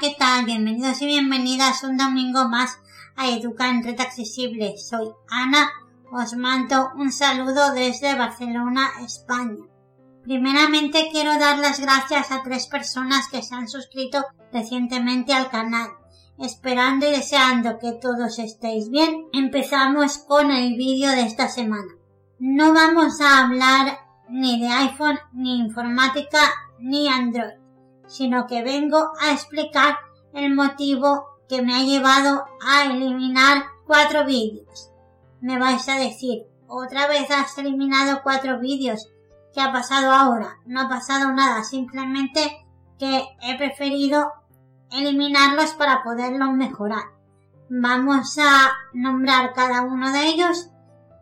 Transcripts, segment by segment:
¿Qué tal? Bienvenidos y bienvenidas un domingo más a Educa en Red Accesible. Soy Ana, os mando un saludo desde Barcelona, España. Primeramente quiero dar las gracias a tres personas que se han suscrito recientemente al canal. Esperando y deseando que todos estéis bien, empezamos con el vídeo de esta semana. No vamos a hablar ni de iPhone, ni informática, ni Android sino que vengo a explicar el motivo que me ha llevado a eliminar cuatro vídeos. Me vais a decir, otra vez has eliminado cuatro vídeos. ¿Qué ha pasado ahora? No ha pasado nada, simplemente que he preferido eliminarlos para poderlos mejorar. Vamos a nombrar cada uno de ellos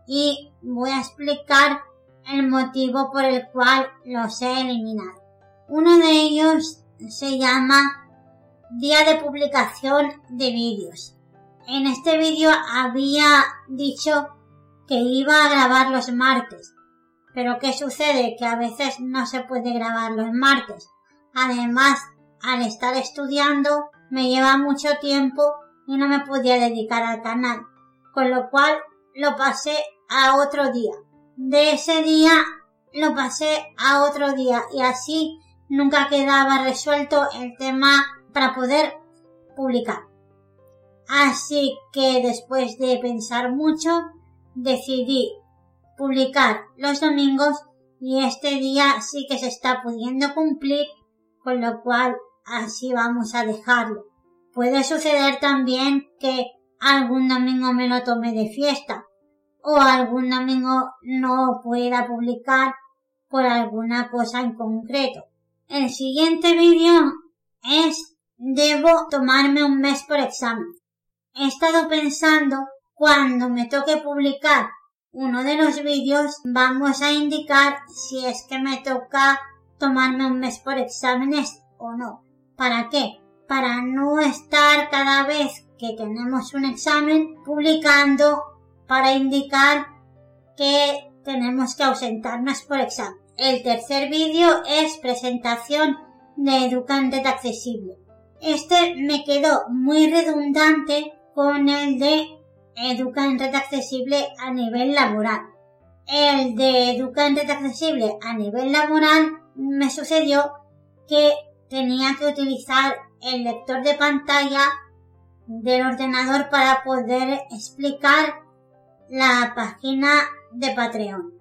y voy a explicar el motivo por el cual los he eliminado. Uno de ellos se llama Día de publicación de vídeos. En este vídeo había dicho que iba a grabar los martes. Pero ¿qué sucede? Que a veces no se puede grabar los martes. Además, al estar estudiando me lleva mucho tiempo y no me podía dedicar al canal. Con lo cual lo pasé a otro día. De ese día lo pasé a otro día y así nunca quedaba resuelto el tema para poder publicar. Así que después de pensar mucho, decidí publicar los domingos y este día sí que se está pudiendo cumplir, con lo cual así vamos a dejarlo. Puede suceder también que algún domingo me lo tome de fiesta o algún domingo no pueda publicar por alguna cosa en concreto. El siguiente vídeo es debo tomarme un mes por examen. He estado pensando cuando me toque publicar uno de los vídeos vamos a indicar si es que me toca tomarme un mes por exámenes o no. ¿Para qué? Para no estar cada vez que tenemos un examen publicando para indicar que tenemos que ausentarnos por examen. El tercer vídeo es presentación de Educante Accesible. Este me quedó muy redundante con el de Educante Accesible a nivel laboral. El de Educante Accesible a nivel laboral me sucedió que tenía que utilizar el lector de pantalla del ordenador para poder explicar la página de Patreon.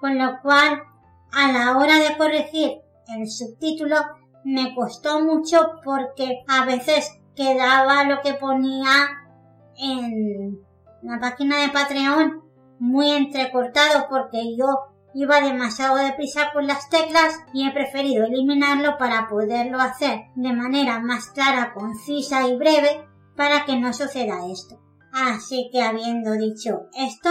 Con lo cual a la hora de corregir el subtítulo me costó mucho porque a veces quedaba lo que ponía en la página de Patreon muy entrecortado porque yo iba demasiado deprisa con las teclas y he preferido eliminarlo para poderlo hacer de manera más clara, concisa y breve para que no suceda esto. Así que habiendo dicho esto,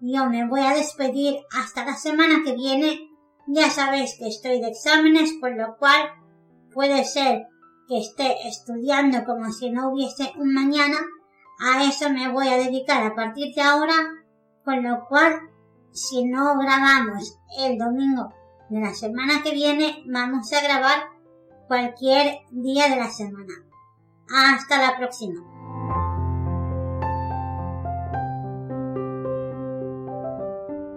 yo me voy a despedir hasta la semana que viene ya sabéis que estoy de exámenes, por lo cual puede ser que esté estudiando como si no hubiese un mañana. A eso me voy a dedicar a partir de ahora, con lo cual, si no grabamos el domingo de la semana que viene, vamos a grabar cualquier día de la semana. Hasta la próxima.